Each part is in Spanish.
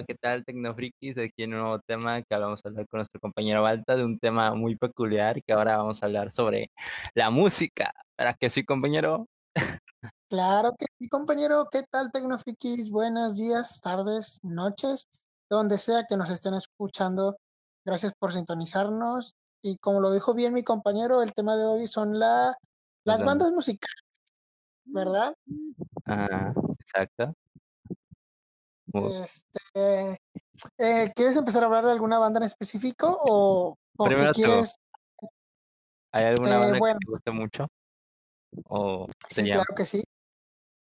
Hola, ¿qué tal, Tecnofrikis? Aquí en un nuevo tema que vamos a hablar con nuestro compañero Balta de un tema muy peculiar que ahora vamos a hablar sobre la música. ¿Para que sí, compañero? Claro que sí, compañero. ¿Qué tal, Tecnofrikis? Buenos días, tardes, noches, donde sea que nos estén escuchando. Gracias por sintonizarnos. Y como lo dijo bien mi compañero, el tema de hoy son la, las bandas musicales, ¿verdad? Ah, exacto. Este, eh, ¿Quieres empezar a hablar de alguna banda en específico o, o Primero quieres? ¿Hay alguna Eh, banda bueno. que te guste mucho? ¿O Sí, claro que sí.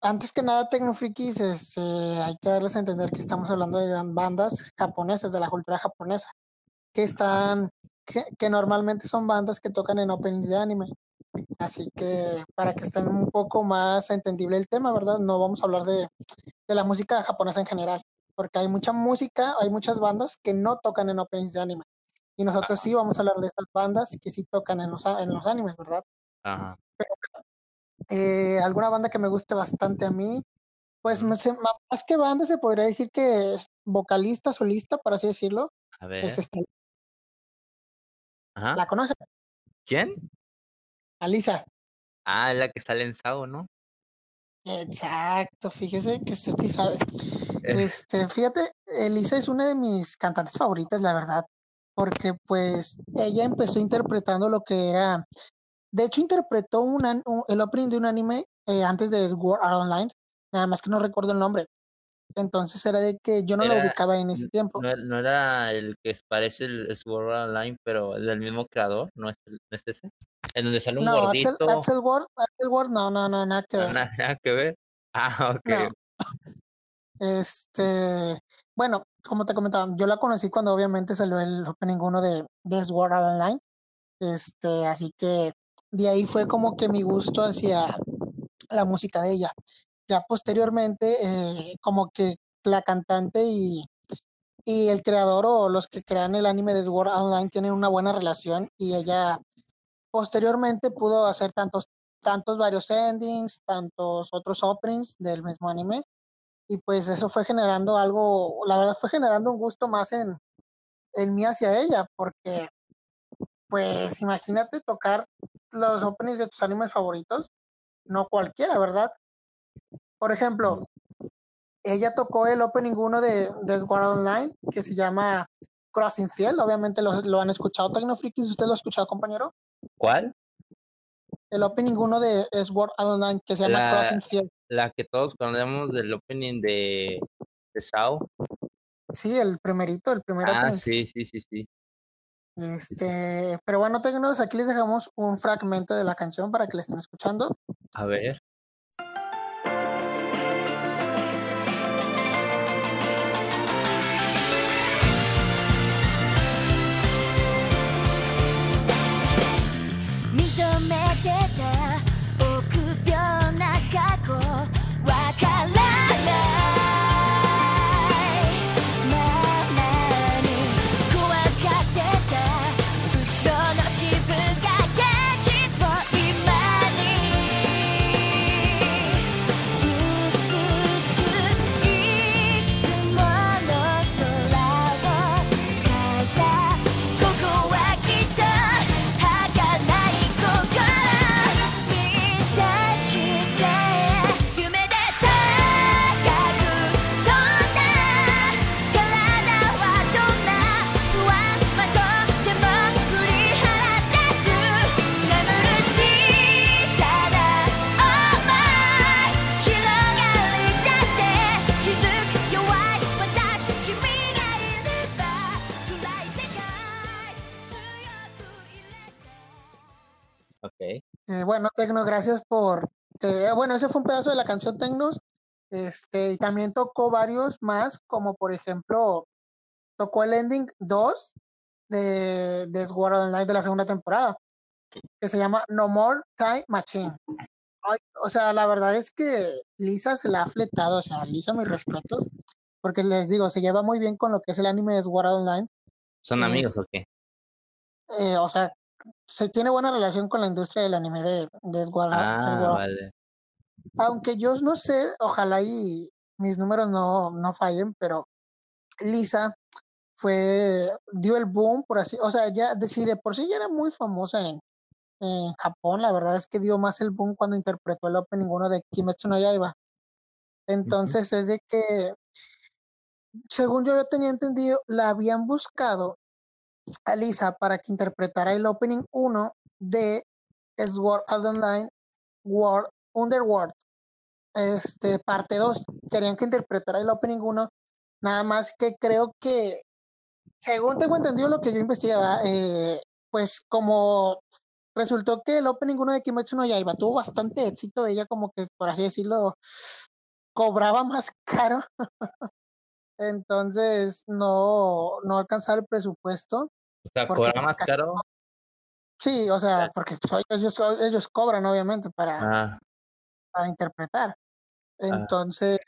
Antes que nada, Tecnofrikis, este, hay que darles a entender que estamos hablando de ban- bandas japonesas, de la cultura japonesa, que están, que, que normalmente son bandas que tocan en openings de anime. Así que para que estén un poco más entendible el tema, ¿verdad? No vamos a hablar de, de la música japonesa en general, porque hay mucha música, hay muchas bandas que no tocan en openings de anime. Y nosotros sí vamos a hablar de estas bandas que sí tocan en los, en los animes, ¿verdad? Ajá. Eh, alguna banda que me guste bastante a mí, pues se- más que banda se podría decir que es vocalista, solista, por así decirlo, A ver. es esta- Ajá. ¿La conoce? ¿Quién? Alisa. Ah, es la que sale en Sao, ¿no? Exacto, fíjese que usted sí sabe. Eh. Este, fíjate, Elisa es una de mis cantantes favoritas, la verdad, porque pues ella empezó interpretando lo que era, de hecho interpretó un, el opening de un anime eh, antes de Sword Art Online, nada más que no recuerdo el nombre. Entonces era de que yo no la Era- ubicaba en ese tiempo. No, no era el que parece el Sword Art Online, pero es del mismo creador, ¿no es, el- no es ese? En donde sale un No, Axel, gordito. Axel Ward, Axel Ward, no, no, no, nada que ver. nada, nada que ver. Ah, ok. No. Este, bueno, como te comentaba, yo la conocí cuando obviamente salió el opening uno de, de Sword Art Online. Este, así que de ahí fue como que mi gusto hacia la música de ella. Ya posteriormente, eh, como que la cantante y, y el creador o los que crean el anime de Sword Online tienen una buena relación y ella posteriormente pudo hacer tantos, tantos varios endings, tantos otros openings del mismo anime y pues eso fue generando algo, la verdad fue generando un gusto más en, en mí hacia ella, porque pues imagínate tocar los openings de tus animes favoritos, no cualquiera, ¿verdad? Por ejemplo, ella tocó el opening 1 de, de Sword Online, que se llama Crossing Field, obviamente lo, lo han escuchado, Tecnofrikis, ¿usted lo ha escuchado, compañero? ¿Cuál? El opening 1 de Sword Art Online, que se llama La- Crossing Field. La que todos conocemos del opening de, de Sao. Sí, el primerito, el primer Ah, opening. sí, sí, sí, sí. Este, pero bueno, Tecnos, aquí les dejamos un fragmento de la canción para que la estén escuchando. A ver.「paquetes. Bueno, Tecno, gracias por. eh, bueno, ese fue un pedazo de la canción Tecnos. Este, y también tocó varios más, como por ejemplo, tocó el ending 2 de, de Sword Online de la segunda temporada, que se llama No More Time Machine. Ay, o sea, la verdad es que Lisa se la ha fletado, o sea, Lisa, mis respetos, porque les digo, se lleva muy bien con lo que es el anime de Sword Online. ¿Son Es- amigos o qué? eh, o sea, se tiene buena relación con la industria del anime de, de Ah, vale. aunque yo no sé, ojalá y mis números no, no fallen, pero Lisa fue, dio el boom, por así, o sea, ya, de, si de por sí ya era muy famosa en, en Japón, la verdad es que dio más el boom cuando interpretó el opening uno de Kimetsu no Yaiba. Entonces es de que, según yo tenía entendido, la habían buscado a Lisa para que interpretara el opening 1 de Sword Art Online World Underworld, este, parte 2. Querían que interpretara el opening 1, nada más que creo que, según tengo entendido lo que yo investigaba, eh, pues como resultó que el opening 1 de Kimetsu no Yaiba tuvo bastante éxito, ella como que, por así decirlo, cobraba más caro. Entonces no, no alcanzaba el presupuesto. O sea, cobra más caro. Sí, o sea, porque pues, ellos, ellos cobran obviamente para, Ah, para interpretar. Entonces,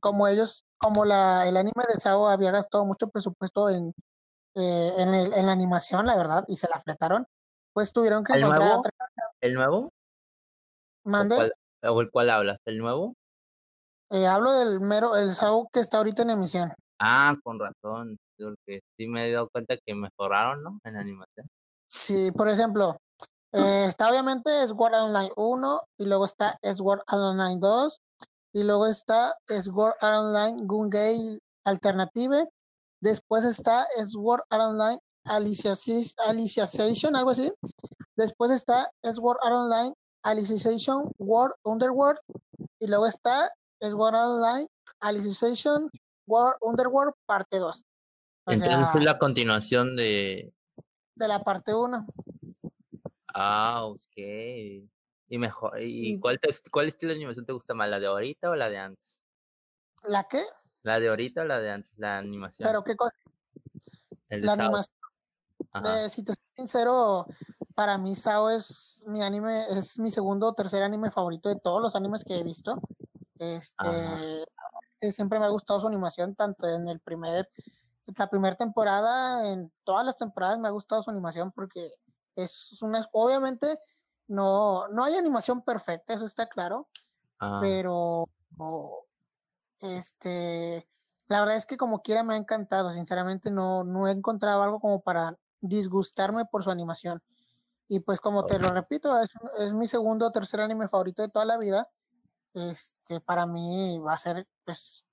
como ellos, como la, el anime de Sao había gastado mucho presupuesto en, eh, en, el- en la animación, la verdad, y se la fletaron, pues tuvieron que ¿El encontrar nuevo? otra ¿El nuevo? ¿O mande. cuál, o el cual hablas? ¿El nuevo? Eh, hablo del mero, el Sao que está ahorita en emisión. Ah, con razón. Porque sí me he dado cuenta que mejoraron, ¿no? En la animación. Sí, por ejemplo, eh, está obviamente Sword Online 1 y luego está Sword Online 2 y luego está Sword Art Online Gungay Alternative. Después está Sword Art Online Alicization, algo así. Después está Sword Art Online Alicization World Underworld y luego está Sword Art Online Alicization World Underworld parte 2. O Entonces sea, es la continuación de. de la parte 1. Ah, ok. Y mejor. ¿Y cuál, te- cuál estilo de animación te gusta más? ¿La de ahorita o la de antes? ¿La qué? ¿La de ahorita o la de antes? La animación. Pero qué cosa, el de la Sao. animación. Eh, si te soy sincero, para mí Sao es mi anime, es mi segundo o tercer anime favorito de todos los animes que he visto. Este, Ajá. que siempre me ha gustado su animación, tanto en el primer, la primera temporada, en todas las temporadas me ha gustado su animación porque es una, obviamente no, no hay animación perfecta, eso está claro, Ah, pero o, este, la verdad es que como quiera me ha encantado, sinceramente no, no he encontrado algo como para disgustarme por su animación. Y pues como te lo repito, es, es mi segundo o tercer anime favorito de toda la vida. Este, para mí va a ser pues,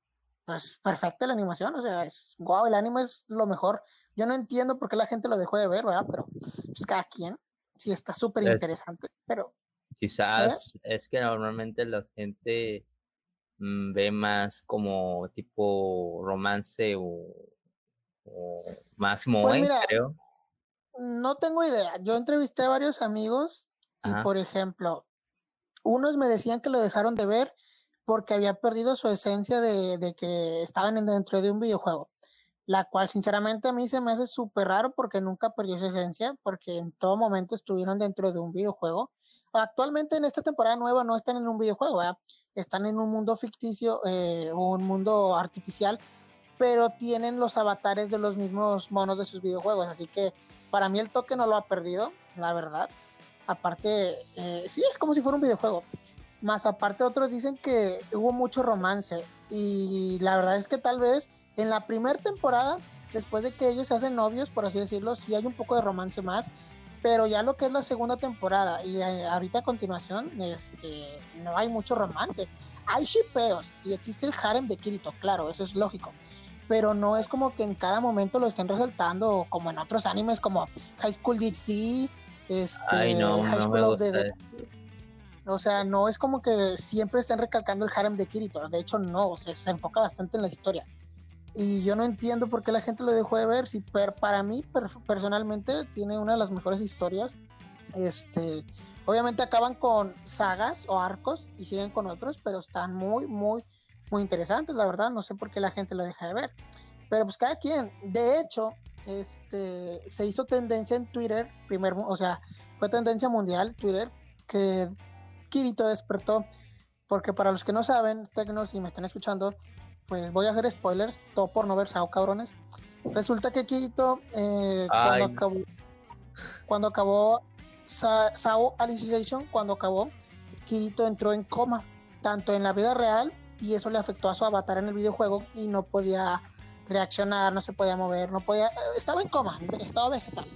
pues perfecta la animación, o sea, es wow, el anime es lo mejor. Yo no entiendo por qué la gente lo dejó de ver, ¿verdad? Pero pues cada quien, sí está súper Es- interesante, pero quizás es que normalmente la gente mm, ve más como tipo romance o, o más moe, Pues mira, creo. No tengo idea. Yo entrevisté a varios amigos y, Ajá. por ejemplo, unos me decían que lo dejaron de ver porque había perdido su esencia de, que estaban en- dentro de un videojuego, la cual sinceramente a mí se me hace súper raro porque nunca perdió su esencia, porque en todo momento estuvieron dentro de un videojuego. Actualmente en esta temporada nueva no están en un videojuego, ¿verdad? están en un mundo ficticio eh, o un mundo artificial, pero tienen los avatares de los mismos monos de sus videojuegos, así que para mí el toque no lo ha perdido, la verdad. Aparte, eh, sí, es como si fuera un videojuego. Más aparte, otros dicen que hubo mucho romance. Y la verdad es que tal vez en la primera temporada, después de que ellos se hacen novios, por así decirlo, sí hay un poco de romance más. Pero ya lo que es la segunda temporada y eh, ahorita a continuación, este, no hay mucho romance. Hay shipeos y existe el harem de Kirito, claro, eso es lógico pero no es como que en cada momento lo estén resaltando como en otros animes como High School DxD, este, Ay, no, High no School of the. O sea, no es como que siempre estén recalcando el harem de Kirito. De hecho, no, se, se enfoca bastante en la historia. Y yo no entiendo por qué la gente lo dejó de ver. Si per- para mí, per- personalmente, tiene una de las mejores historias. Este, obviamente acaban con sagas o arcos y siguen con otros, pero están muy, muy, muy interesantes, la verdad. No sé por qué la gente lo deja de ver. Pero pues cada quien. De hecho, este, se hizo tendencia en Twitter, primer, o sea, fue tendencia mundial Twitter, que Kirito despertó. Porque para los que no saben, Tecnos, y me están escuchando, pues voy a hacer spoilers, todo por no ver Sao, cabrones. Resulta que Kirito, eh, cuando acabó, cuando acabó Sa- Sao Alicization, cuando acabó, Kirito entró en coma, tanto en la vida real, y eso le afectó a su avatar en el videojuego y no podía reaccionar, no se podía mover, no podía, estaba en coma, estaba vegetal.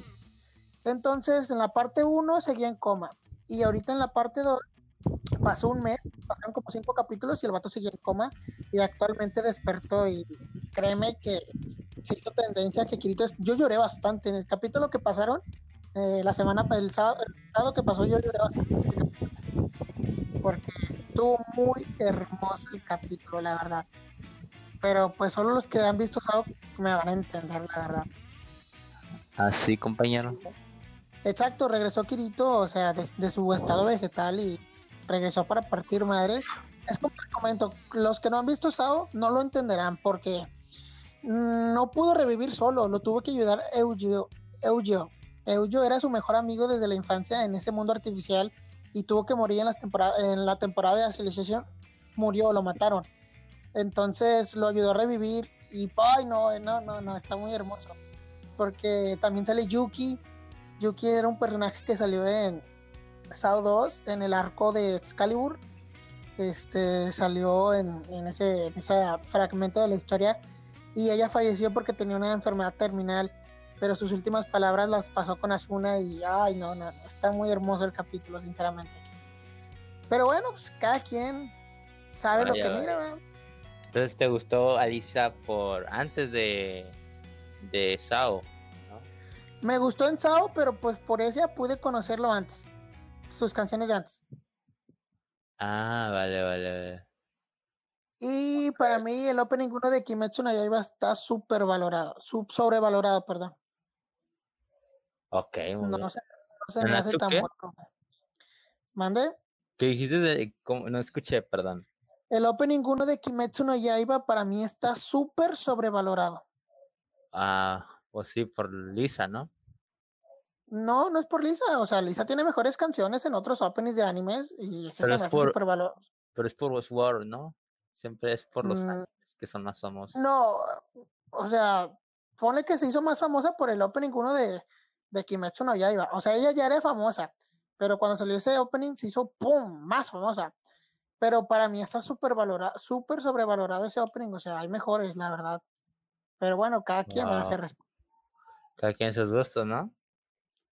Entonces, en la parte 1 seguía en coma. Y ahorita en la parte 2 pasó un mes, pasaron como cinco capítulos y el vato seguía en coma y actualmente despertó y créeme que se hizo tendencia que Kirito es... Yo lloré bastante en el capítulo que pasaron eh, la semana, el sábado, el sábado que pasó yo lloré bastante porque estuvo muy hermoso el capítulo, la verdad. Pero pues solo los que han visto Sao me van a entender, la verdad. Así, compañero. Exacto, regresó Kirito, o sea, de, de su estado vegetal y regresó para partir madres. Es como te comento, los que no han visto Sao no lo entenderán porque mm, no pudo revivir solo, lo tuvo que ayudar Eugeo. Eugeo. Era su mejor amigo desde la infancia en ese mundo artificial y tuvo que morir en, las en la temporada de Aceleración. Murió, lo mataron. Entonces lo ayudó a revivir y ay no, no, no, no, está muy hermoso. Porque también sale Yuki. Yuki era un personaje que salió en Sao 2, en el arco de Excalibur. Este salió en, en ese, en ese fragmento de la historia. Y ella falleció porque tenía una enfermedad terminal. Pero sus últimas palabras las pasó con Asuna y ay no, no, está muy hermoso el capítulo, sinceramente. Pero bueno, pues cada quien sabe lo que mira, ¿verdad? Entonces, ¿te gustó Alicia por antes de, de Sao? ¿no? Me gustó en Sao, pero pues por ella pude conocerlo antes. Sus canciones de antes. Ah, vale, vale, vale. Y para mí el opening 1 de Kimetsu no Yaiba está súper valorado, sub sobrevalorado, perdón. Ok, muy No, bien. se, no se me hace tan ¿Natsuke? bueno. ¿Mande? ¿Qué dijiste de cómo? No escuché, perdón. El opening 1 de Kimetsu no Yaiba para mí está súper sobrevalorado. Ah, pues sí, por Lisa, ¿no? No, no es por Lisa, o sea, Lisa tiene mejores canciones en otros openings de animes y ese Pero se es me hace por- súper valorado. Pero es por War, ¿no? Siempre es por los Mm. animes que son más famosos. No, o sea, ponle que se hizo más famosa por el opening 1 de, de Kimetsu no Yaiba. O sea, ella ya era famosa, pero cuando salió ese opening se hizo ¡pum! más famosa. Pero para mí está súper valorado, súper sobrevalorado ese opening. O sea, hay mejores, la verdad. Pero bueno, cada quien va a hacer Cada quien sus gustos, ¿no?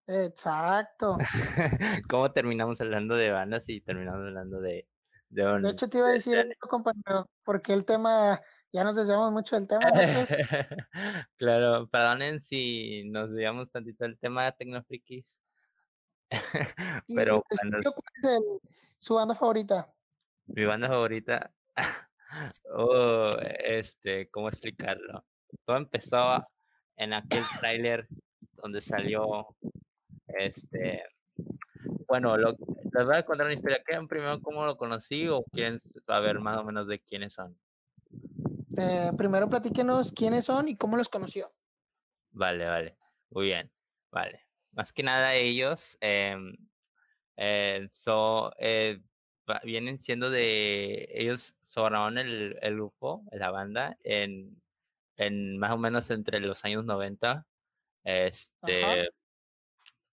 Exacto. ¿Cómo terminamos hablando de bandas y terminamos hablando de, de un... De hecho, te iba a de- decir compañero, porque el tema, ya nos desviamos mucho del tema. nosotros. claro, perdonen si nos desviamos tantito del tema de Tecnofrikis. Pero suyo, ¿cuál es su banda favorita? mi banda favorita, oh, este, ¿cómo explicarlo? Todo empezó en aquel tráiler donde salió, este, bueno, lo, les voy a contar una historia. ¿Quieren primero cómo lo conocí o quieren saber más o menos de quiénes son? Eh, primero platíquenos quiénes son y cómo los conoció. Vale, vale, muy bien, vale. Más que nada ellos em, eh, so- eh, vienen siendo de, ellos formaron el, el grupo, la banda, en, en más o menos entre los años 90. Este,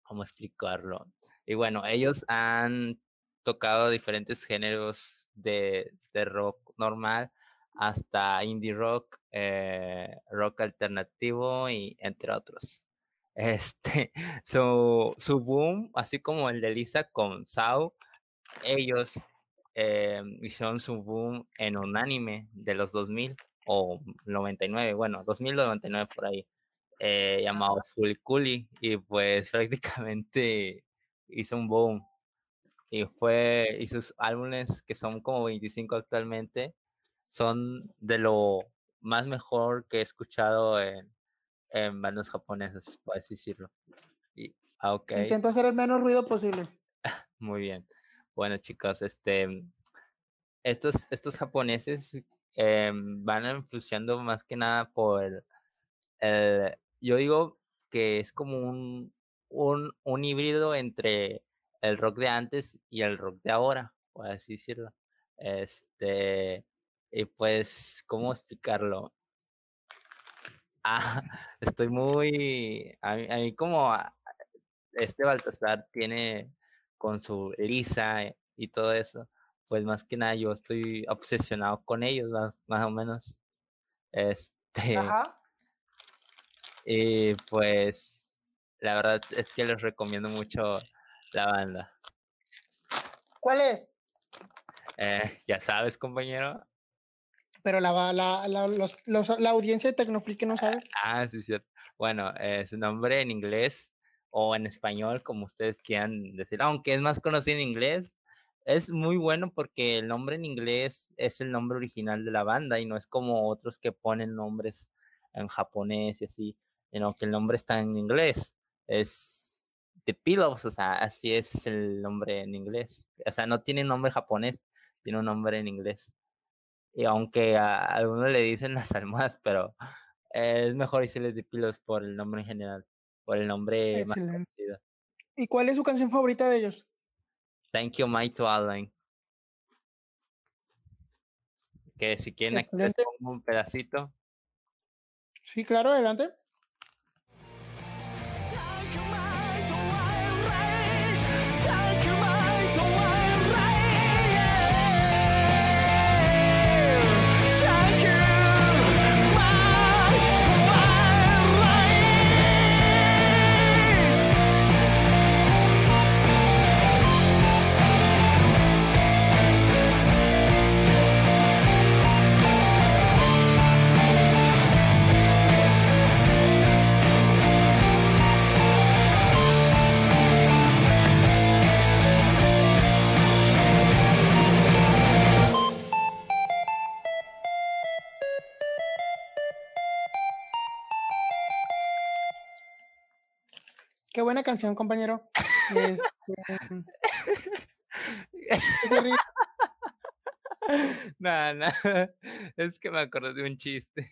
¿cómo explicarlo? Y bueno, ellos han tocado diferentes géneros de, de rock normal hasta indie rock, eh, rock alternativo y entre otros. Este, su, su boom, así como el de Lisa con Sao, ellos eh, hicieron su boom en un anime de los 2000 o 99, bueno, 2000 o 99 por ahí, eh, llamado Full y pues prácticamente hizo un boom y fue y sus álbumes que son como 25 actualmente son de lo más mejor que he escuchado en, en bandas japonesas, por así decirlo. Y, ah, ok, Intento hacer el menos ruido posible. muy bien. Bueno, chicos, este, estos, estos japoneses em, van influenciando más que nada por el- yo digo que es como un, un, un híbrido entre el rock de antes y el rock de ahora, por así decirlo. Este, y pues, ¿cómo explicarlo? Ah, estoy muy, a mí, como a- este Baltasar tiene con su Lisa eh, y todo eso, pues más que nada yo estoy obsesionado con ellos, más, más o menos. Este, Ajá. Y pues, la verdad es que les recomiendo mucho la banda. ¿Cuál es? Eh, ya sabes, compañero. Pero la, la, la, los- los- la audiencia de Tecnofreak que no sabe. Ah, sí, cierto. Bueno, eh, su nombre en inglés o en español, como ustedes quieran decir, aunque es más conocido en inglés, es muy bueno porque el nombre en inglés es el nombre original de la banda y no es como otros que ponen nombres en japonés y así, sino que el nombre está en inglés. Es The Pillows, o sea, así es el nombre en inglés. O sea, no tiene nombre japonés, tiene un nombre en inglés. Y aunque a algunos le dicen las almohadas, pero eh, es mejor decirles The Pillows por el nombre en general, por el nombre más Excelente. conocido. ¿Y cuál es su canción favorita de ellos? Thank you, my to Alan. Que si quieren aquí les pongo un pedacito. Sí, claro, adelante. Canción, compañero. Este. Nada, nada. Es que me acordé de un chiste.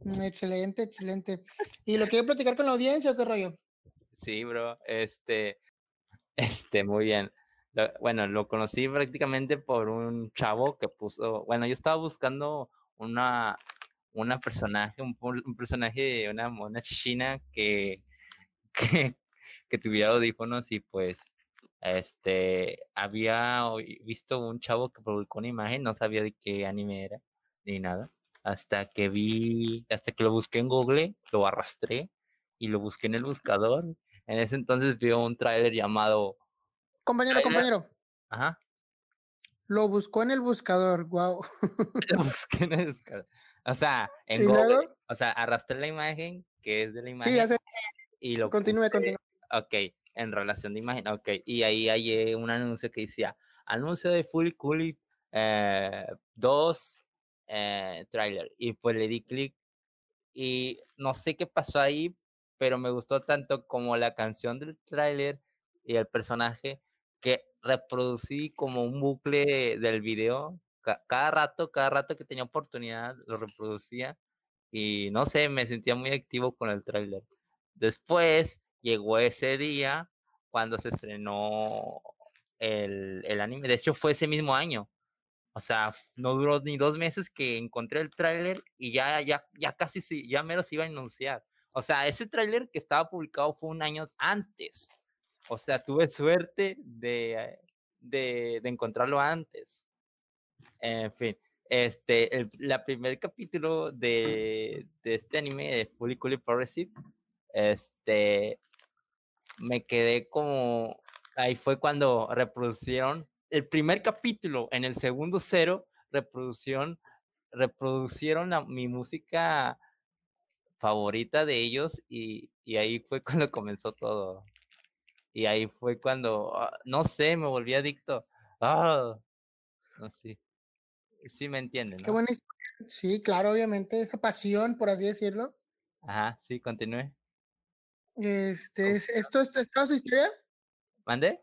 Mm, Excelente, excelente. ¿Y lo quiere platicar con la audiencia o qué rollo? Sí, bro. Este, este, muy bien. Lo- bueno, lo conocí prácticamente por un chavo que puso, bueno, yo estaba buscando una, una personaje, un, personaje, una mona china que, que, que tuviera audífonos y pues, este, había visto un chavo que publicó una imagen, no sabía de qué anime era, ni nada, hasta que vi, hasta que lo busqué en Google, lo arrastré y lo busqué en el buscador. En ese entonces vi un tráiler llamado, Compañero, Trailer. compañero. ajá, Lo buscó en el buscador, wow. lo busqué en el buscador. O sea, en ¿Y Google, o sea, arrastré la imagen, que es de la imagen, Sí, ya sé. y lo Continúe, continúe. Ok, en relación de imagen, ok, y ahí hallé un anuncio que decía, anuncio de Fully Cooley eh, 2 eh, trailer, y pues le di clic, y no sé qué pasó ahí, pero me gustó tanto como la canción del tráiler y el personaje que reproducí como un bucle del video. ca- Cada rato, cada rato que tenía oportunidad, lo reproducía y no sé, me sentía muy activo con el tráiler. Después llegó ese día cuando se estrenó el, el anime. De hecho, fue ese mismo año. O sea, no duró ni dos meses que encontré el tráiler y ya, ya, ya casi, ya mero se iba a anunciar. O sea, ese tráiler que estaba publicado fue un año antes. O sea, tuve suerte de, de, de encontrarlo antes. En fin, este, el primer capítulo de, de este anime de Fully Cooley Progressive, este, me quedé como, ahí fue cuando reproducieron el primer capítulo, en el segundo cero, reproducción, reproducieron la- mi música favorita de ellos y, y ahí fue cuando comenzó todo. Y ahí fue cuando, ah, no sé, me volví adicto. Ah, no sé. Sí me entienden, Qué ¿no? buena historia. Sí, claro, obviamente, esa pasión, por así decirlo. Ajá, sí, continúe. Este, es, ¿esto, es, ¿es toda su historia? ¿Mande?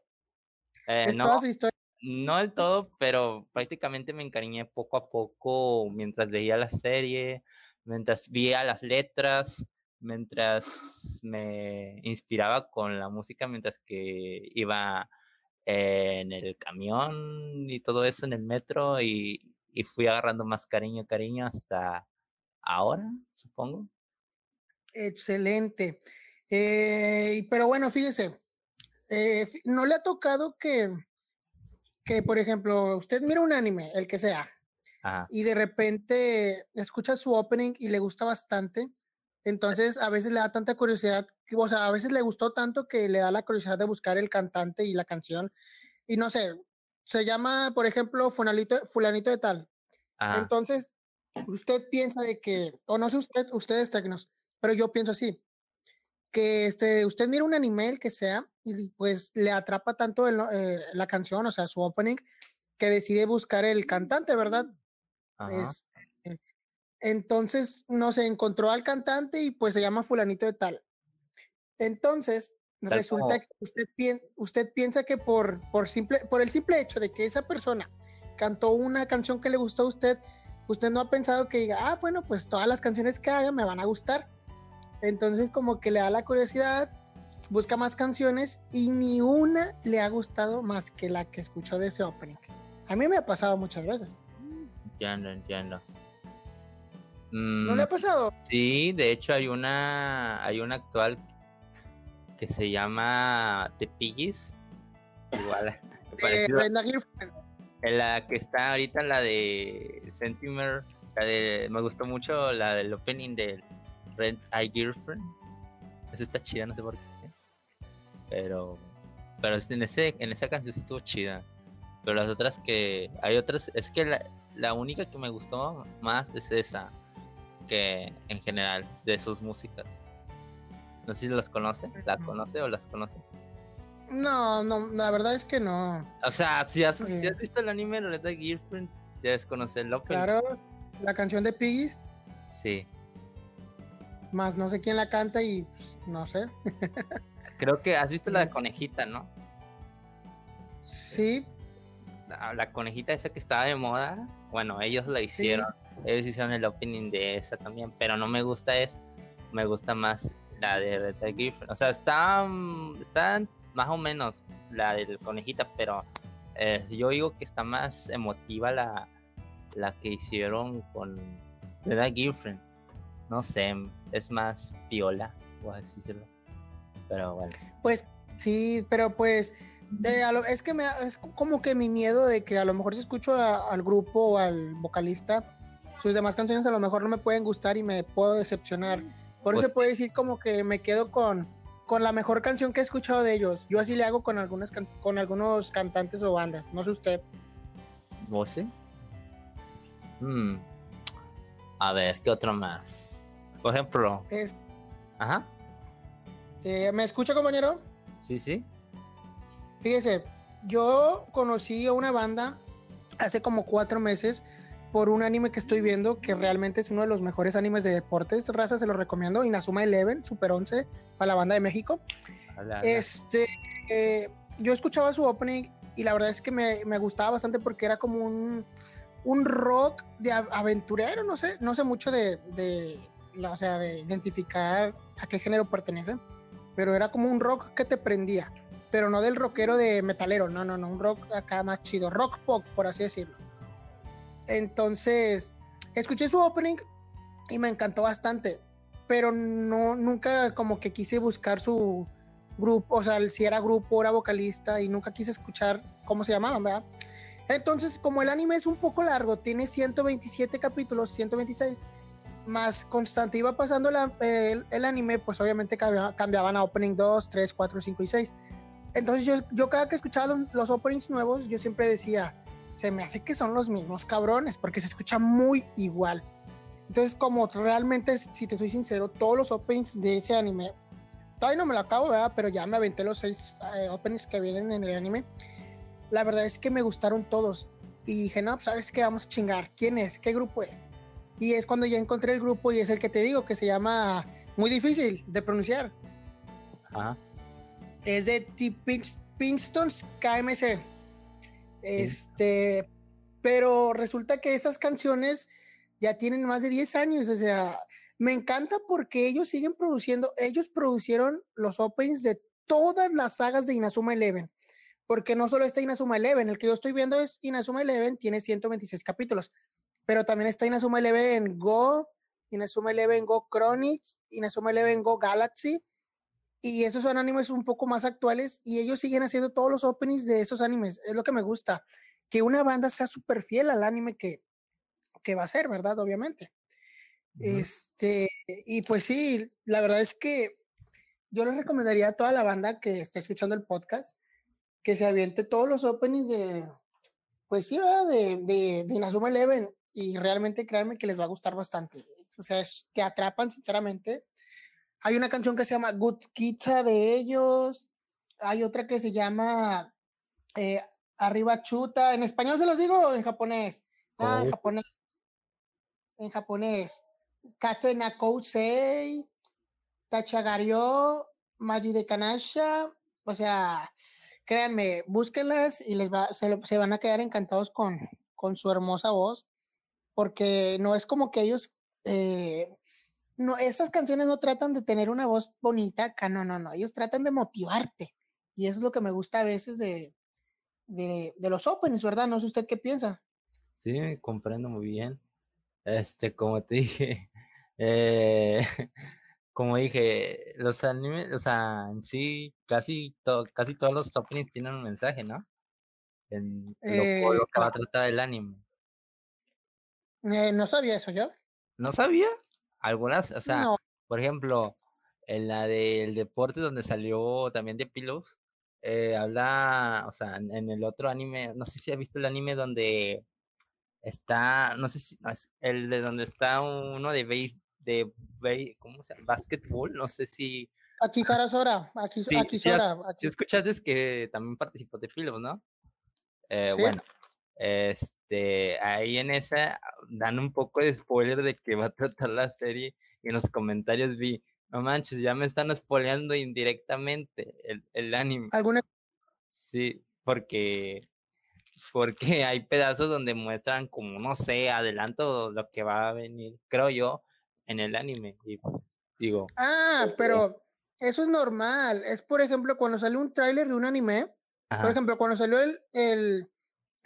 Eh, ¿Es no, toda su historia? no del todo, pero prácticamente me encariñé poco a poco mientras veía la serie, mientras veía las letras, mientras me inspiraba con la música, mientras que iba en el camión y todo eso en el metro y, y fui agarrando más cariño, cariño hasta ahora, supongo. Excelente. Eh, pero bueno, fíjese, eh, ¿no le ha tocado que, que, por ejemplo, usted mira un anime, el que sea, Ajá. y de repente escucha su opening y le gusta bastante, Entonces, a veces le da tanta curiosidad, o sea, a veces le gustó tanto que le da la curiosidad de buscar el cantante y la canción. Y no sé, se llama, por ejemplo, Fulanito, Fulanito de Tal. Ajá. Entonces, usted piensa de que, o no sé usted, ustedes técnicos, pero yo pienso así, que este, usted mira un anime, el que sea, y pues le atrapa tanto el eh, la canción, o sea, su opening, que decide buscar el cantante, ¿verdad? Es, eh, entonces, no sé, encontró al cantante y pues se llama fulanito de tal. Entonces, Tal resulta como- que usted, usted piensa que por, por, simple, por el simple hecho de que esa persona cantó una canción que le gustó a usted, usted no ha pensado que diga, ah, bueno, pues todas las canciones que haga me van a gustar. Entonces, como que le da la curiosidad, busca más canciones y ni una le ha gustado más que la que escuchó de ese opening. A mí me ha pasado muchas veces. Entiendo, entiendo. ¿No le ha Mm, pasado? sí, de hecho hay una, hay una actual que se llama The Piggies. Igual. En la que está ahorita la de Sentimer, la de, me gustó mucho la del opening de Rent Eye Girlfriend. Esa está chida, no sé por qué. Pero, pero en ese, en esa canción estuvo chida. Pero las otras que, hay otras, es que la, la única que me gustó más es esa, que en general, de sus músicas. No sé si los conoce, ¿la conoce o las conoce? No, no, la verdad es que no. O sea, si has, si Sí. has visto el anime Eye Girlfriend, debes conocer el opening. Claro, la canción de Piggies, Sí. Más no sé quién la canta y pues, no sé. Creo que has visto la de conejita, ¿no? Sí, La, la conejita esa que estaba de moda. Bueno, ellos la hicieron. Ellos hicieron el opening de esa también. Pero no me gusta esa. Me gusta más la de Red Girlfriend. O sea, está, está más o menos la del conejita. Pero eh, yo digo que está más emotiva la, la que hicieron con Red Girlfriend. No sé, es más piola. O así decirlo. Pero bueno. pues sí, pero pues eh, a lo- es que me es como que mi miedo de que a lo mejor si escucho a- al grupo o al vocalista, sus demás canciones a lo mejor no me pueden gustar y me puedo decepcionar. Por eso Pues- se puede decir como que me quedo con, con la mejor canción que he escuchado de ellos. Yo así le hago con algunas con algunos cantantes o bandas. No sé usted. ¿Vos sí? Hmm. A ver, ¿qué otro más? Por ejemplo, Es- ajá, eh, ¿Me escucha, compañero? sí, sí. Fíjese, yo conocí a una banda hace como cuatro meses por un anime que estoy viendo que realmente es uno de los mejores animes de deportes. Raza, se lo recomiendo. Inazuma Eleven, Super 11, para la banda de México. Este, eh, yo escuchaba su opening y la verdad es que me, me gustaba bastante porque era como un, un rock de aventurero, no sé, no sé mucho de, de la- o sea, de identificar a qué género pertenece, pero era como un rock que te prendía, pero no del rockero de metalero, no, no, no, un rock acá más chido, rock pop, por así decirlo. Entonces, escuché su opening y me encantó bastante, pero no, nunca como que quise buscar su, grupo, o sea, si era grupo, era vocalista y nunca quise escuchar cómo se llamaban, ¿verdad? Entonces, como el anime es un poco largo, tiene 127 capítulos, 126, más constante iba pasando el, anime, pues obviamente cambia- cambiaban a opening 2, 3, 4, 5 y 6. Entonces yo, yo cada que escuchaba los, openings nuevos, yo siempre decía, se me hace que son los mismos cabrones, porque se escucha muy igual. Entonces, como realmente, si te soy sincero, todos los openings de ese anime todavía no me lo acabo, ¿verdad? Pero ya me aventé los seis eh, openings que vienen en el anime. La verdad es que me gustaron todos. Y dije, no, pues, ¿sabes qué? Vamos a chingar. ¿Quién es? ¿Qué grupo es? Y es cuando ya encontré el grupo y es el que te digo, que se llama, muy difícil de pronunciar. Ajá. Es de T. Pinstons KMC. Este, pero resulta que esas canciones ya tienen más de 10 años, o sea, me encanta porque ellos siguen produciendo, ellos producieron los openings de todas las sagas de Inazuma Eleven, porque no solo está Inazuma Eleven, el que yo estoy viendo es Inazuma Eleven, tiene 126 capítulos, pero también está Inazuma Eleven Go, Inazuma Eleven Go Chronix, Inazuma Eleven Go Galaxy, y esos son animes un poco más actuales y ellos siguen haciendo todos los openings de esos animes, es lo que me gusta, que una banda sea súper fiel al anime que, que va a ser, ¿verdad? Obviamente. Este, y pues sí, la verdad es que yo les recomendaría a toda la banda que esté escuchando el podcast que se aviente todos los openings de, pues sí, ¿verdad? De, de, de Inazuma Eleven y realmente créanme que les va a gustar bastante. O sea, es- te atrapan sinceramente. Hay una canción que se llama Good Kita de ellos, hay otra que se llama eh, Arriba Chuta. ¿En español se los digo o en japonés? Ah, en japonés. En japonés. Kate Nakousei, Tachagario, Maji de Kanasha. O sea, créanme, búsquenlas y les va, se, se van a quedar encantados con, con su hermosa voz, porque no es como que ellos, eh, no, estas canciones no tratan de tener una voz bonita acá, no, no, no, ellos tratan de motivarte. Y eso es lo que me gusta a veces de, de, de los openings, ¿verdad? No sé usted qué piensa. Sí, comprendo muy bien. Este, como te dije, eh, como dije, los animes, o sea, en sí, casi, to- casi todos los openings tienen un mensaje, ¿no? En lo, Eh, lo que va a tratar el anime. Eh, no sabía eso yo. ¿No sabía? Algunas, o sea, No, por ejemplo, en la del deporte donde salió también de Pillows, eh, habla, o sea, en, el otro anime, no sé si has visto el anime donde está, no sé si, no, es el de donde está uno de base, de base, ¿cómo se llama? Básquetbol, no sé si, aquí Sora, aquí, sí, aquí has- sí aquí, escuchaste que también participó de Pillows, ¿no? Eh, sí. bueno, este, ahí en esa dan un poco de spoiler de que va a tratar la serie y en los comentarios vi, no manches, ya me están spoileando indirectamente el, el anime. ¿Alguna Sí, porque, porque hay pedazos donde muestran como, no sé, adelanto lo que va a venir, creo yo, en el anime. Y pues, digo, Ah, pero eso es normal. Es, por ejemplo, cuando sale un tráiler de un anime, por ejemplo, cuando salió el, el,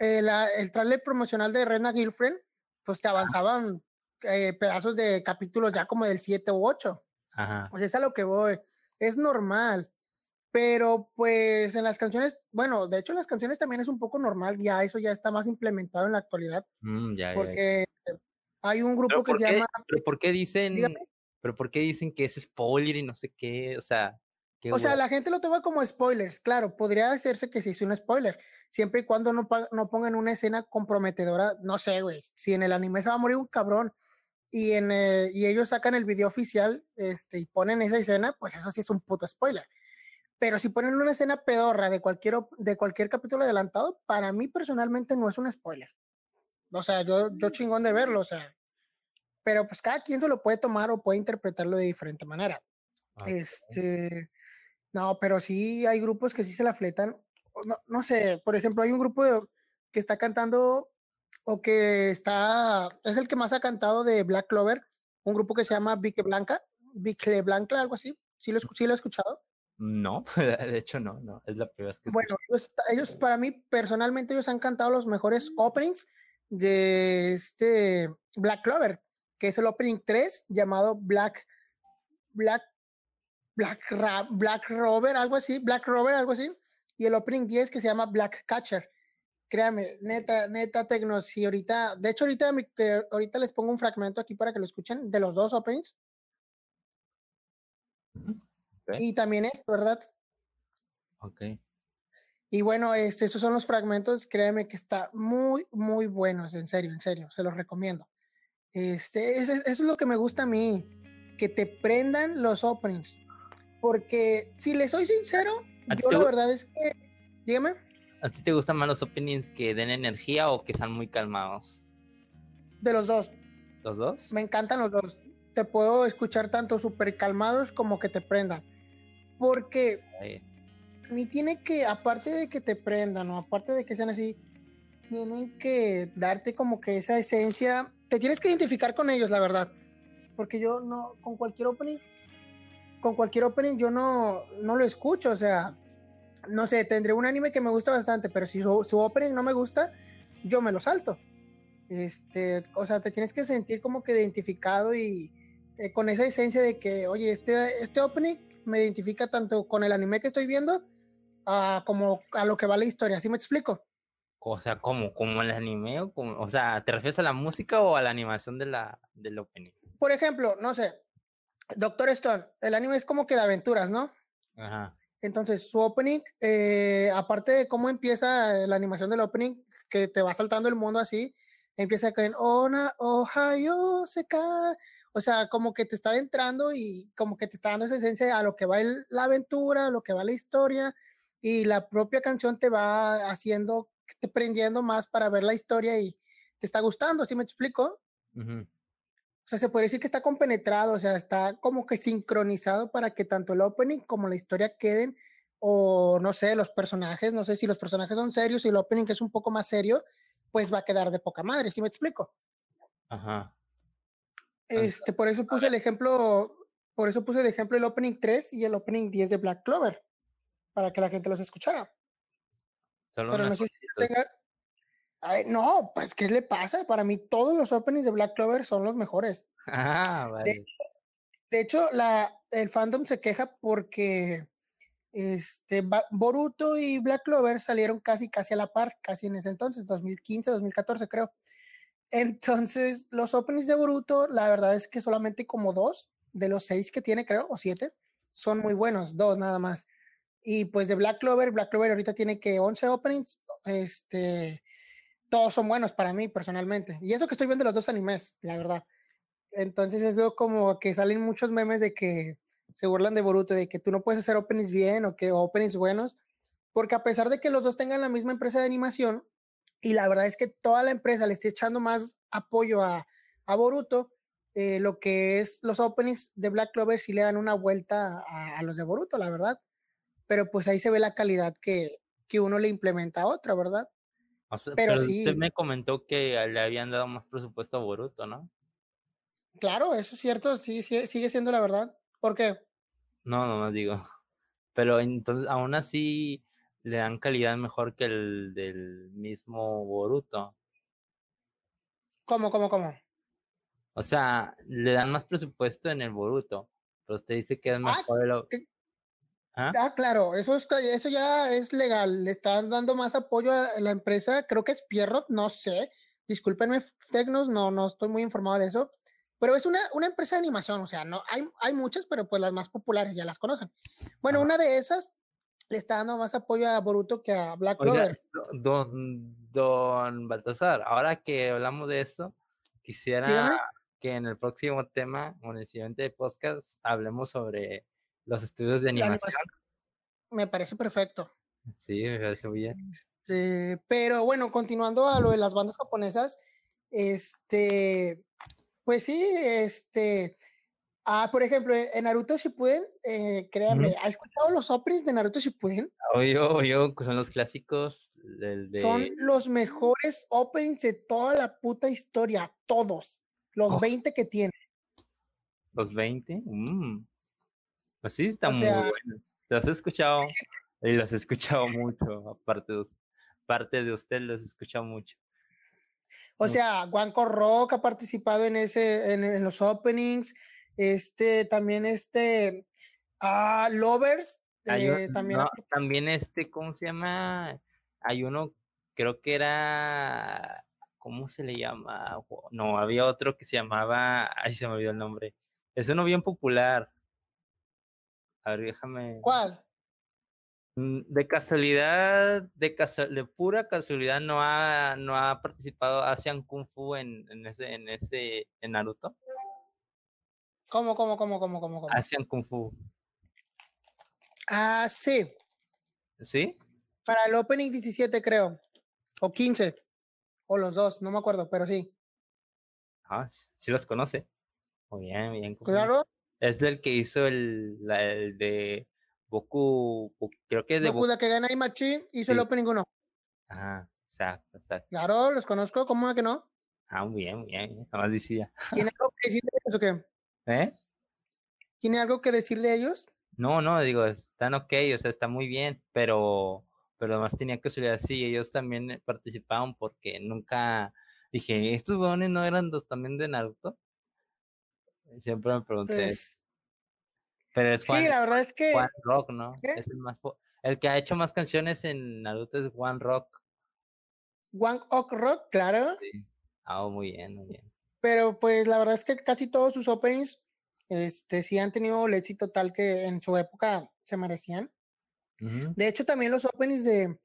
el, ah, el tráiler promocional de Rena Girlfriend, pues te avanzaban eh, pedazos de capítulos ya como del 7 u 8. ajá, sea, es a lo que voy. Es normal. Pero pues en las canciones, bueno, de hecho en las canciones también es un poco normal, ya eso ya está más implementado en la actualidad, mm, ya, ya, ya. porque hay un grupo que ¿por se llama, pero por qué dicen, dígame. pero por qué dicen que es spoiler y no sé qué? O sea, qué O sea, la gente lo toma como spoilers, claro, podría hacerse que sí es un spoiler, siempre y cuando no, no pongan una escena comprometedora, no sé, güey, si en el anime se va a morir un cabrón y, en, eh, y ellos sacan el video oficial este, y ponen esa escena, pues eso sí es un puto spoiler. Pero si ponen una escena pedorra de cualquier, de cualquier capítulo adelantado, para mí personalmente no es un spoiler. O sea, yo, yo chingón de verlo, o sea, pero pues cada quien se lo puede tomar o puede interpretarlo de diferente manera. Ok. Este, no, pero sí hay grupos que sí se la fletan. No, no sé, por ejemplo, hay un grupo de- que está cantando o que está, es el que más ha cantado de Black Clover, un grupo que se llama Vique Blanca, Vique Blanca, algo así. ¿Sí lo, sí lo he escuchado? No, de hecho no, no, es la primera vez que Bueno, ellos, ellos, para mí, personalmente, ellos han cantado los mejores openings de este Black Clover, que es el opening 3 llamado Black, Black, Black, Ra- Black Rover, algo así, Black Rover, algo así, y el opening 10 que se llama Black Catcher. Créame, neta, neta, Tecno, si ahorita, de hecho, ahorita, mi- ahorita les pongo un fragmento aquí para que lo escuchen de los dos openings, y también esto, ¿verdad? ok. Y bueno, este, esos son los fragmentos, créeme que está muy, muy buenos, en serio, en serio, se los recomiendo. Este, eso es lo que me gusta a mí, que te prendan los openings. Porque si les soy sincero, ¿A yo la verdad es que, dígame, ¿A ti te gustan más los openings que den energía o que sean muy calmados? de los dos, ¿Los dos? me encantan los dos. Te puedo escuchar tanto súper calmados como que te prendan. Porque Ahí. ni tiene que, aparte de que te prendan o aparte de que sean así, tienen que darte como que esa esencia, te tienes que identificar con ellos, la verdad. Porque yo no, con cualquier opening, con cualquier opening yo no, no lo escucho, o sea, no sé, tendré un anime que me gusta bastante, pero si su, su opening no me gusta, yo me lo salto. Este, o sea, te tienes que sentir como que identificado y eh, con esa esencia de que, oye, este, este opening me identifica tanto con el anime que estoy viendo ah, como a lo que va la historia, ¿sí me explico? O sea, ¿cómo? ¿Como el anime? O, como- o sea, ¿te refieres a la música o a la animación de la, del opening? por ejemplo, no sé, Doctor Stone, el anime es como que de aventuras, ¿no? Ajá. Entonces, su opening, eh, aparte de cómo empieza la animación del opening, que te va saltando el mundo así, empieza con Ona, Ohio, Seca. O sea, como que te está adentrando y como que te está dando esa esencia a lo que va el- la aventura, a lo que va la historia, y la propia canción te va haciendo, te prendiendo más para ver la historia y te está gustando, ¿sí me explico? O sea, se puede decir que está compenetrado, o sea, está como que sincronizado para que tanto el opening como la historia queden, o no sé, los personajes, no sé si los personajes son serios y el opening es un poco más serio, pues va a quedar de poca madre, ¿sí me explico? Ajá. Este, por eso puse el ejemplo, por eso puse de ejemplo el opening 3 y el opening 10 de Black Clover, para que la gente los escuchara. Son los Pero no sé si tenga... Ay, no, pues, ¿qué le pasa? Para mí todos los openings de Black Clover son los mejores. Ah, vale. De hecho, la, el fandom se queja porque este, Boruto y Black Clover salieron casi, casi a la par, casi en ese entonces, 2015, 2014 creo. Entonces, los openings de Boruto, la verdad es que solamente como dos de los seis que tiene, creo, o siete, son muy buenos, dos nada más. Y pues de Black Clover, Black Clover ahorita tiene que 11 openings, este, todos son buenos para mí personalmente. Y eso que estoy viendo los dos animes, la verdad. Entonces es como que salen muchos memes de que se burlan de Boruto, de que tú no puedes hacer openings bien o que openings buenos, porque a pesar de que los dos tengan la misma empresa de animación, y la verdad es que toda la empresa le esté echando más apoyo a, a Boruto, eh, lo que es los openings de Black Clover sí le dan una vuelta a, a los de Boruto, la verdad. Pero pues ahí se ve la calidad que, que uno le implementa a otro, ¿verdad? O sea, pero pero sí. usted me comentó que le habían dado más presupuesto a Boruto, ¿no? Claro, eso es cierto, sí, sí, sigue siendo la verdad. ¿Por qué? No, no, no digo. Pero entonces, aún así, le dan calidad mejor que el del mismo Boruto. ¿Cómo, cómo, cómo? O sea, le dan más presupuesto en el Boruto. Pero usted dice que es mejor el... ¿Ah? Ah, claro, eso, es, eso ya es legal. Le están dando más apoyo a la empresa. Creo que es Pierrot, no sé. Discúlpenme, Tecnos, no, no estoy muy informado de eso. Pero es una, una empresa de animación, o sea, no hay, hay muchas, pero pues las más populares ya las conocen. Bueno, una de esas le está dando más apoyo a Boruto que a Black Clover. do- don, don Baltasar, ahora que hablamos de esto, quisiera que en el próximo tema, o en el siguiente podcast, hablemos sobre los estudios de animación. animación me parece perfecto. Sí, me parece muy bien. Este, pero bueno, continuando a lo de las bandas japonesas, este, pues sí, este, ah, por ejemplo, en Naruto Shippuden, eh, créanme, ¿ha escuchado los openings de Naruto Shippuden? Obvio, que son los clásicos del de... Son los mejores openings de toda la puta historia, todos, los Oh. 20 que tiene. los 20. Mm. Pues sí, están O sea- muy buenos. Los he escuchado y los he escuchado mucho. Aparte de, aparte de usted, los he escuchado mucho. O sea, Wanko Rock ha participado en ese, en, en los openings, este, también este, ah, Lovers, Hay un- eh, también no, también este, ¿cómo se llama? Hay uno, creo que era, ¿cómo se le llama? No, había otro que se llamaba, ay, se me olvidó el nombre. Es uno bien popular. A ver, déjame. ¿Cuál? Mm, De casualidad, de, casu- de pura casualidad, no ha, no ha participado Asian Kung Fu en, en ese, en ese, en Naruto. ¿Cómo, cómo, cómo, cómo, cómo, cómo? Asian Kung Fu, Ah, sí, ¿sí? para el opening 17 creo, o 15, o los dos, no me acuerdo, pero sí. Ah, sí, los conoce. Muy bien, bien. Claro, Es del que hizo el, la- el de Boku, Bo- creo que es de Goku Boku. da que gana y Machi hizo el Sí. opening 1. Ajá, exacto, exacto. Claro, los conozco, ¿cómo que no? Ah, muy bien, muy bien. Nada más decía. ¿Tiene algo que decir de ellos o qué? ¿Eh? ¿Tiene algo que decir de ellos? No, no, digo, están ok, o sea, está muy bien, pero, pero además tenía que subir así, ellos también participaron porque nunca dije, ¿estos huevones no eran los también de Naruto? Siempre me pregunté, Pues, pero es Juan, sí, la verdad es que Juan Rock, ¿no? ¿Qué? Es el más, el que ha hecho más canciones en Naruto es Juan Rock. One Ok Rock, claro. Sí. Ah, muy bien, muy bien. Pero pues la verdad es que casi todos sus openings este, sí han tenido el éxito tal que en su época se merecían. De hecho, también los openings de,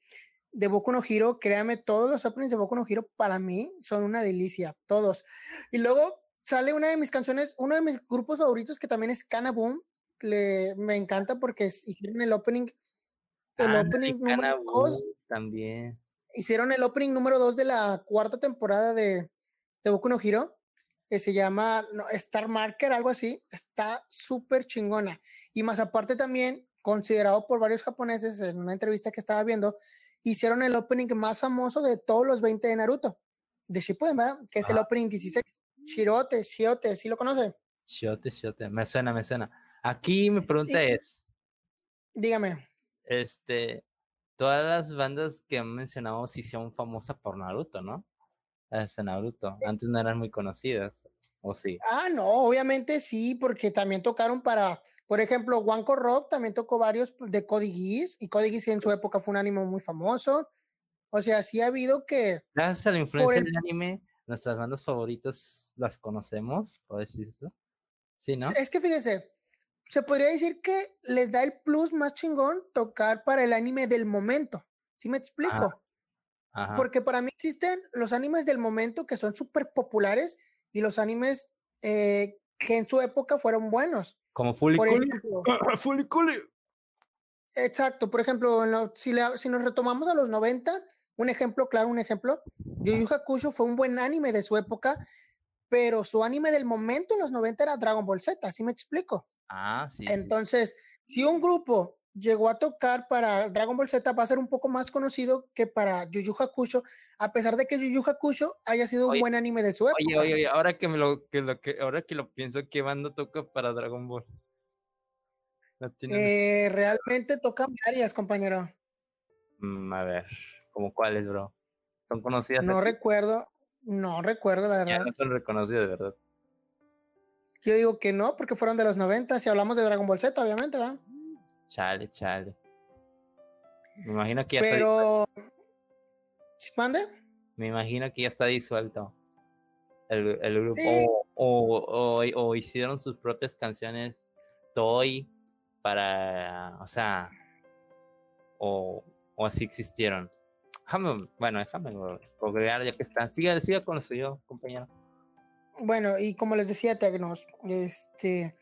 de Boku no Hero, créame, todos los openings de Boku no Hero para mí son una delicia, todos. Y luego sale una de mis canciones, uno de mis grupos favoritos que también es Kana Boom. Le, me encanta porque hicieron el opening, el Ah, opening número Mexicana 2 Boo también. hicieron el opening número 2 de la cuarta temporada de, de Boku no Hero, que se llama no, Star Marker, algo así. Está súper chingona. Y más aparte también, considerado por varios japoneses en una entrevista que estaba viendo, hicieron el opening más famoso de todos los 20 de Naruto, de Shippuden, ¿verdad? Que es el opening 16. Shirote, Shiote, ¿sí lo conoce? Shiote, shiote. Me suena, me suena. Aquí mi pregunta Sí. es, Dígame. este, todas las bandas que han mencionado sí son famosas por Naruto, ¿no? Las de Naruto. Antes no eran muy conocidas. ¿O sí? Ah, no, obviamente sí, porque también tocaron para, por ejemplo, Wanko Rock también tocó varios de Cody Geass, y Cody Geass en su época fue un ánimo muy famoso. O sea, sí ha habido que, Gracias a la influencia em del anime, nuestras bandas favoritas las conocemos, por decirlo. Sí, ¿no? es que fíjese, se podría decir que les da el plus más chingón tocar para el anime del momento. ¿Sí me explico? Ajá. Porque para mí existen los animes del momento que son súper populares y los animes eh, que en su época fueron buenos. Como Cooley. Exacto, por ejemplo, en lo- si, la- si nos retomamos a los 90, un ejemplo, claro, un ejemplo, Yu Yu Hakusho fue un buen anime de su época, pero su anime del momento en los 90 era Dragon Ball Z, ¿sí me explico? Ah, sí. Entonces, si un grupo llegó a tocar para Dragon Ball Z, va a ser un poco más conocido que para Yu Yu Hakusho, a pesar de que Yu Yu Hakusho haya sido Oye, un buen anime de su época. Oye, oye, oye, ahora que me lo, que lo que, ahora que lo pienso, ¿qué banda toca para Dragon Ball? No Eh, realmente tocan varias, compañero. Mm, a ver, ¿como cuáles, bro? ¿Son conocidas? No aquí? recuerdo, no recuerdo, la Ya verdad. no son reconocidas, de verdad. Yo digo que no, porque fueron de los 90, si hablamos de Dragon Ball Z, obviamente, ¿verdad? Chale, chale. Me imagino que ya está, Pero. ¿Sí, ¿Mande? me imagino que ya está disuelto el, el grupo. Sí. O, o, o- o hicieron sus propias canciones Toy para, o sea, o, o así existieron. Bueno, déjame googlear ya que están. Siga, siga con lo compañero. Bueno, y como les decía Tecnos, este.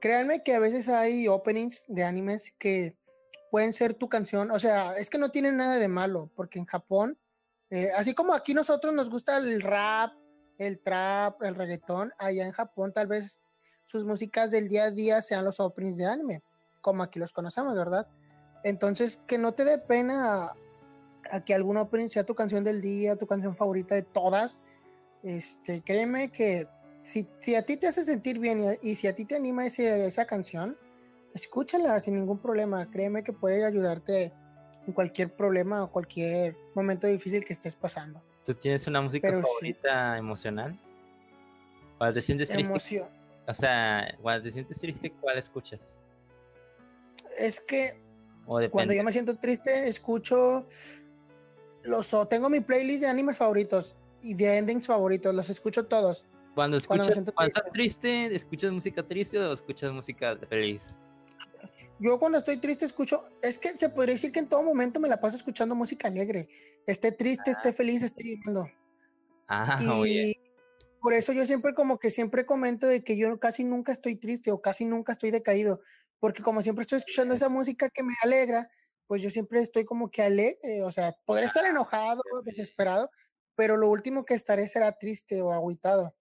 Créanme que a veces hay openings de animes que pueden ser tu canción. O sea, es que no tienen nada de malo, porque en Japón, eh, así como aquí nosotros nos gusta el rap, el trap, el reggaetón, allá en Japón tal vez sus músicas del día a día sean los openings de anime, como aquí los conocemos, ¿verdad? Entonces, que no te dé pena a, que opening sea tu canción del día, tu canción favorita de todas. Este, créeme que si, si a ti te hace sentir bien y, y si a ti te anima ese- esa canción, escúchala sin ningún problema. Créeme que puede ayudarte en cualquier problema o cualquier momento difícil que estés pasando. ¿Tú tienes una música Pero sí. favorita emocional? Cuando te sientes triste, Emoción. o sea, cuando te sientes triste, ¿cuál escuchas? Es que cuando yo me siento triste, escucho los tengo mi playlist de animes favoritos y de endings favoritos, los escucho todos. Cuando cuando escuchas, siento cuando estás triste, ¿escuchas música triste o escuchas música feliz? Yo cuando estoy triste escucho, es que se podría decir que en todo momento me la paso escuchando música alegre. Esté triste, esté feliz, esté llorando. Ah, Y oye. por eso yo siempre como que siempre comento de que yo casi nunca estoy triste o casi nunca estoy decaído, porque como siempre estoy escuchando esa música que me alegra, pues yo siempre estoy como que alegre, o sea, podré estar enojado, desesperado, pero lo último que estaré será triste o agüitado.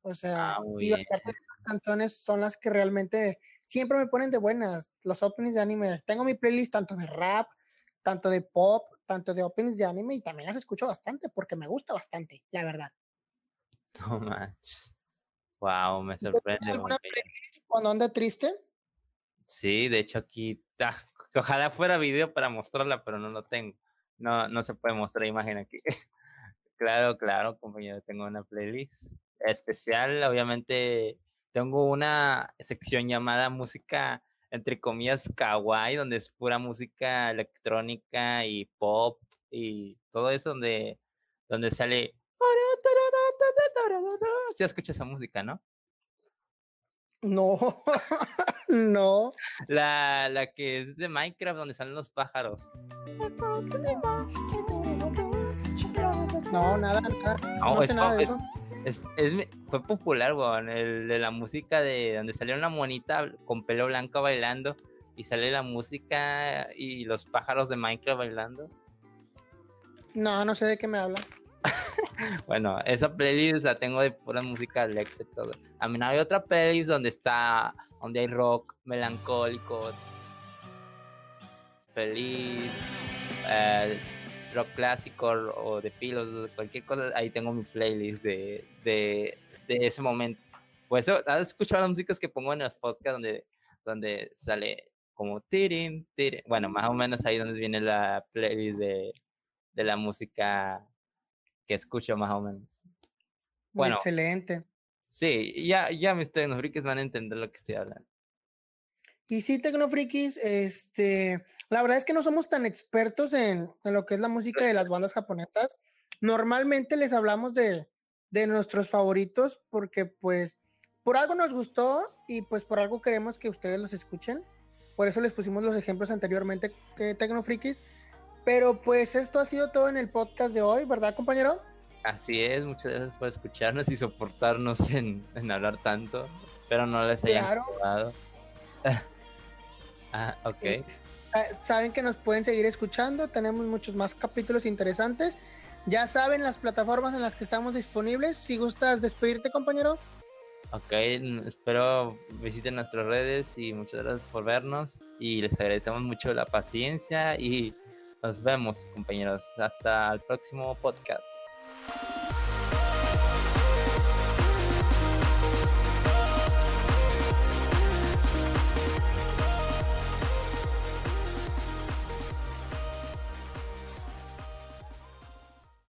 O sea, Ah, y las canciones son las que realmente siempre me ponen de buenas, los openings de anime. Tengo mi playlist tanto de rap, tanto de pop, tanto de openings de anime y también las escucho bastante porque me gusta bastante, la verdad. No manches. Wow, me sorprende. alguna muy bien. Cuando anda triste, Sí, de hecho aquí, ah, ojalá fuera video para mostrarla, pero no lo tengo. No, no se puede mostrar imagen aquí. Claro, claro, compañero, tengo una playlist especial. Obviamente tengo una sección llamada música, entre comillas, kawaii, donde es pura música electrónica y pop y todo eso donde, donde sale Sí escuchas esa música, ¿no? No, no. La, la que es de Minecraft, donde salen los pájaros. No, nada, nada. No, No es sé nada de eso. Es, es mi- fue popular, weón, el de la música de donde salió una monita con pelo blanco bailando y sale la música y los pájaros de Minecraft bailando. No, no sé de qué me habla. Bueno, esa playlist la tengo de pura música electro y todo. A mí no hay otra playlist donde está, donde hay rock melancólico, feliz, eh, rock clásico o de pilos, cualquier cosa. Ahí tengo mi playlist de, de, de ese momento. Pues eso, ¿has escuchado las músicas que pongo en los podcasts donde, donde sale como tirin, tirin? Bueno, más o menos ahí donde viene la playlist de, de la música que escucho más o menos. Bueno. Excelente. Sí, ya, ya mis tecnofrikis van a entender lo que estoy hablando. Y sí, Tecnofrikis, este, la verdad es que no somos tan expertos en, en lo que es la música de las bandas japonesas. Normalmente les hablamos de, de nuestros favoritos porque pues por algo nos gustó y pues por algo queremos que ustedes los escuchen. Por eso les pusimos los ejemplos anteriormente que Tecnofrikis. Pero pues esto ha sido todo en el podcast de hoy, ¿verdad, compañero? Así es, muchas gracias por escucharnos y soportarnos en, en hablar tanto. Espero no les hayan Claro. ah, ok. Ah, Saben que nos pueden seguir escuchando, tenemos muchos más capítulos interesantes. Ya saben las plataformas en las que estamos disponibles. Si gustas despedirte, compañero. Ok, espero visiten nuestras redes y muchas gracias por vernos y les agradecemos mucho la paciencia y nos vemos, compañeros. Hasta el próximo podcast.